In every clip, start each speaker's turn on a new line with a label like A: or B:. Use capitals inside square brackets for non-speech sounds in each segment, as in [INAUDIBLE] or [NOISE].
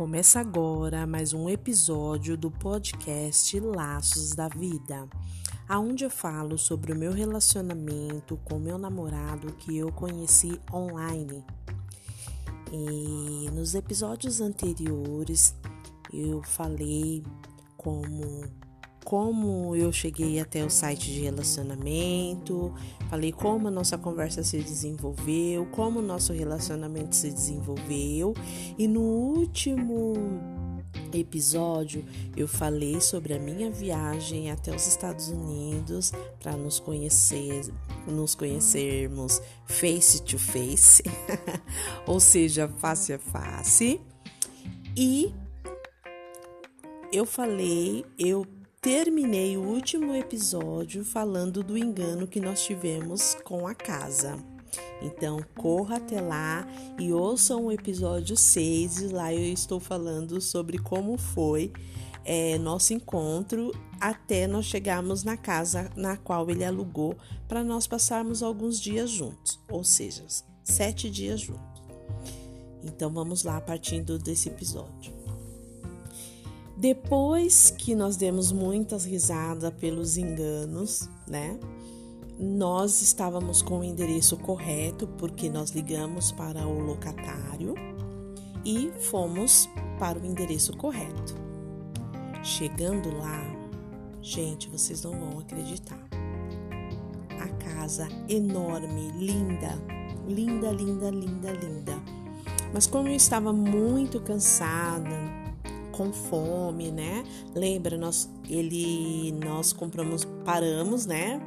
A: Começa agora mais um episódio do podcast Laços da Vida, aonde eu falo sobre o meu relacionamento com meu namorado que eu conheci online. E nos episódios anteriores eu falei como como eu cheguei até o site de relacionamento, falei como a nossa conversa se desenvolveu, como o nosso relacionamento se desenvolveu, e no último episódio eu falei sobre a minha viagem até os Estados Unidos para nos conhecer, nos conhecermos face to face, [LAUGHS] ou seja, face a face. E eu falei, eu terminei o último episódio falando do engano que nós tivemos com a casa. Então, corra até lá e ouça o episódio 6, e lá eu estou falando sobre como foi é, nosso encontro até nós chegarmos na casa na qual ele alugou para nós passarmos alguns dias juntos, ou seja, sete dias juntos. Então, vamos lá partindo desse episódio. Depois que nós demos muitas risadas pelos enganos, né? Nós estávamos com o endereço correto porque nós ligamos para o locatário e fomos para o endereço correto. Chegando lá, gente, vocês não vão acreditar. A casa enorme, linda, linda, linda, linda, linda. Mas como eu estava muito cansada, com fome, né? Lembra nós ele nós compramos paramos, né,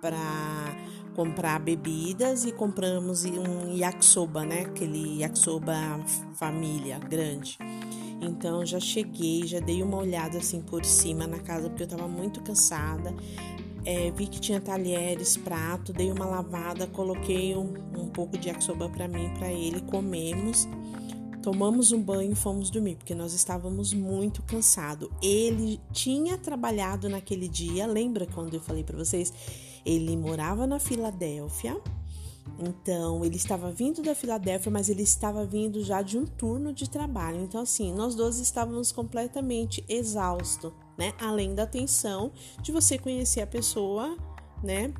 A: para comprar bebidas e compramos um yakisoba, né? Aquele yakisoba família grande. Então já cheguei, já dei uma olhada assim por cima na casa porque eu tava muito cansada. É, vi que tinha talheres, prato, dei uma lavada, coloquei um, um pouco de yakisoba para mim, para ele, comemos. Tomamos um banho e fomos dormir, porque nós estávamos muito cansados. Ele tinha trabalhado naquele dia, lembra quando eu falei para vocês? Ele morava na Filadélfia, então ele estava vindo da Filadélfia, mas ele estava vindo já de um turno de trabalho. Então, assim, nós dois estávamos completamente exaustos, né? Além da tensão de você conhecer a pessoa, né?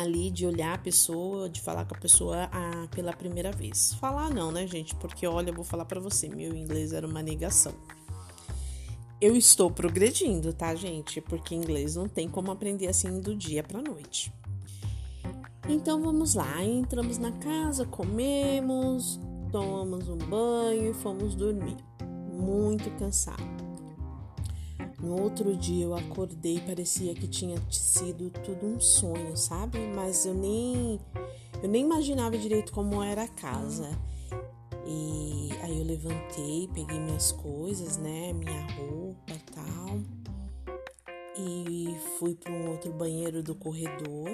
A: Ali de olhar a pessoa, de falar com a pessoa ah, pela primeira vez. Falar não, né, gente? Porque olha, eu vou falar para você, meu inglês era uma negação. Eu estou progredindo, tá, gente? Porque inglês não tem como aprender assim do dia para noite. Então vamos lá, entramos na casa, comemos, tomamos um banho e fomos dormir. Muito cansado. No outro dia eu acordei, parecia que tinha sido tudo um sonho, sabe? Mas eu nem eu nem imaginava direito como era a casa. E aí eu levantei, peguei minhas coisas, né, minha roupa, tal. E fui para um outro banheiro do corredor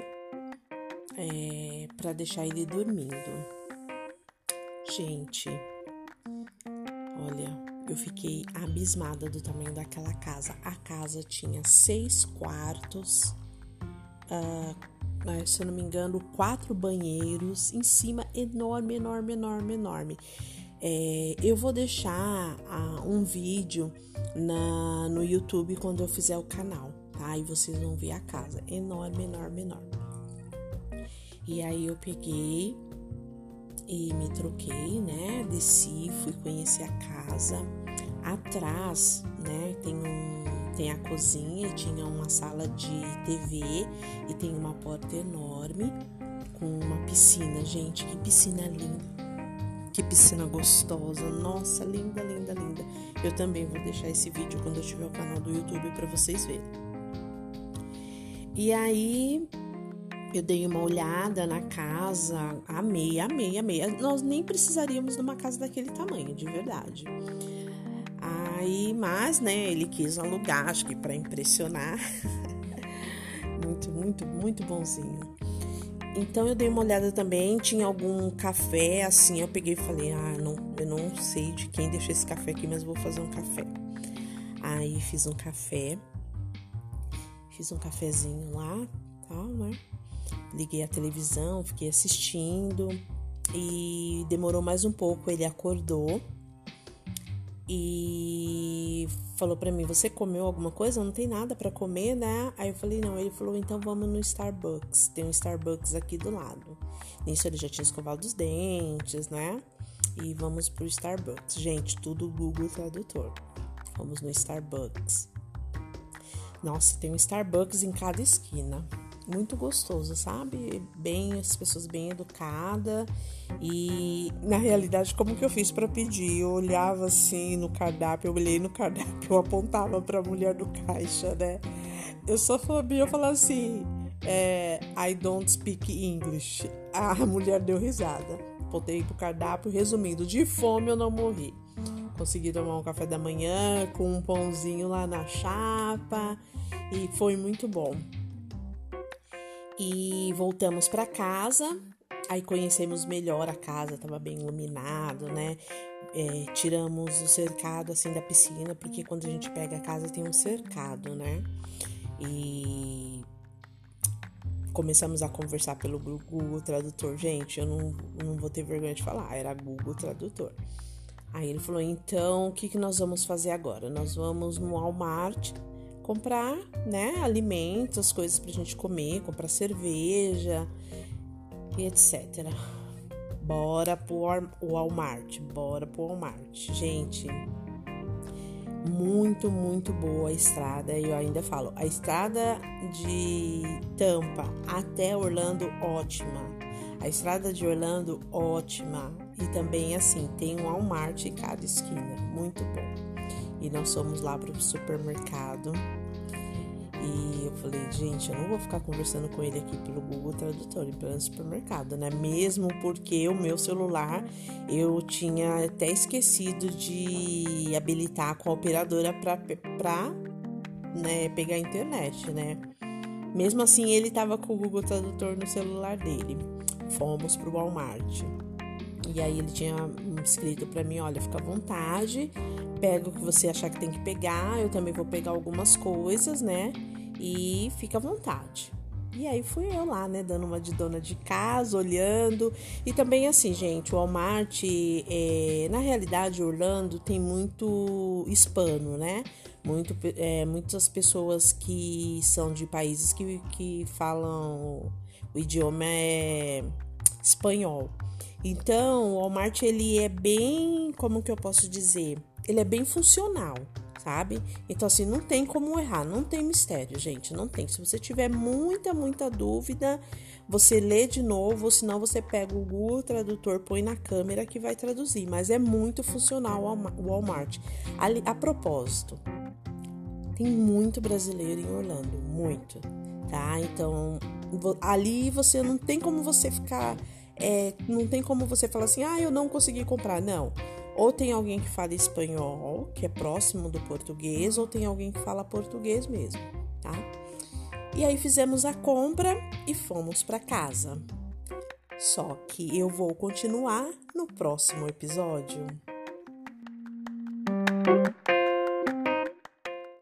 A: é, para deixar ele dormindo. Gente, olha, eu fiquei abismada do tamanho daquela casa. A casa tinha seis quartos, uh, se eu não me engano, quatro banheiros, em cima enorme, enorme, enorme, enorme. É, eu vou deixar uh, um vídeo na, no YouTube quando eu fizer o canal, tá? E vocês vão ver a casa enorme, enorme, enorme. E aí eu peguei e me troquei, né? Desci, conhecer a casa. Atrás, né, tem um tem a cozinha, tinha uma sala de TV e tem uma porta enorme com uma piscina, gente, que piscina linda. Que piscina gostosa. Nossa, linda, linda, linda. Eu também vou deixar esse vídeo quando eu tiver o canal do YouTube para vocês verem. E aí, eu dei uma olhada na casa, amei, amei, amei. Nós nem precisaríamos de uma casa daquele tamanho, de verdade. Aí, mas, né, ele quis alugar, acho que para impressionar. [LAUGHS] muito, muito, muito bonzinho. Então eu dei uma olhada também, tinha algum café assim, eu peguei e falei: "Ah, não, eu não sei de quem deixou esse café aqui, mas vou fazer um café". Aí fiz um café. Fiz um cafezinho lá, tal, né? Liguei a televisão, fiquei assistindo e demorou mais um pouco, ele acordou. e falou para mim: "Você comeu alguma coisa? Não tem nada para comer, né?" Aí eu falei: "Não". Ele falou: "Então vamos no Starbucks. Tem um Starbucks aqui do lado." Nisso ele já tinha escovado os dentes, né? E vamos pro Starbucks. Gente, tudo Google Tradutor. Vamos no Starbucks. Nossa, tem um Starbucks em cada esquina muito gostoso, sabe? Bem, as pessoas bem educadas. E na realidade, como que eu fiz para pedir? Eu olhava assim no cardápio, eu olhei no cardápio, eu apontava para a mulher do caixa, né? Eu só sabia falar assim: é, I don't speak English. A mulher deu risada. Apontei pro cardápio, resumindo: de fome eu não morri. Consegui tomar um café da manhã com um pãozinho lá na chapa e foi muito bom e voltamos para casa. Aí conhecemos melhor a casa, estava bem iluminado, né? É, tiramos o cercado assim da piscina, porque quando a gente pega a casa tem um cercado, né? E começamos a conversar pelo Google Tradutor. Gente, eu não, não vou ter vergonha de falar, era Google Tradutor. Aí ele falou: então o que, que nós vamos fazer agora? Nós vamos no Walmart comprar, né, alimentos, coisas pra gente comer, comprar cerveja e etc. Bora pro Walmart, bora pro Walmart. Gente, muito, muito boa a estrada. E eu ainda falo, a estrada de Tampa até Orlando, ótima. A estrada de Orlando, ótima. E também, assim, tem um Walmart em cada esquina. Muito bom. E nós fomos lá pro supermercado. E eu falei, gente, eu não vou ficar conversando com ele aqui pelo Google Tradutor e pelo supermercado, né? Mesmo porque o meu celular eu tinha até esquecido de habilitar com a operadora para né, pegar a internet, né? Mesmo assim, ele tava com o Google Tradutor no celular dele. Fomos pro Walmart. E aí ele tinha escrito para mim, olha, fica à vontade, pega o que você achar que tem que pegar, eu também vou pegar algumas coisas, né? E fica à vontade. E aí fui eu lá, né, dando uma de dona de casa, olhando. E também assim, gente, o Walmart, é, na realidade, Orlando tem muito hispano, né? Muito, é, muitas pessoas que são de países que, que falam o idioma é espanhol. Então, o Walmart ele é bem, como que eu posso dizer? ele é bem funcional, sabe? Então, assim, não tem como errar, não tem mistério, gente, não tem. Se você tiver muita, muita dúvida, você lê de novo, ou senão você pega o Google Tradutor, põe na câmera que vai traduzir. Mas é muito funcional o Walmart. Ali, a propósito, tem muito brasileiro em Orlando, muito, tá? Então, ali você não tem como você ficar. É, não tem como você falar assim, ah, eu não consegui comprar. Não ou tem alguém que fala espanhol, que é próximo do português, ou tem alguém que fala português mesmo, tá? E aí fizemos a compra e fomos para casa. Só que eu vou continuar no próximo episódio.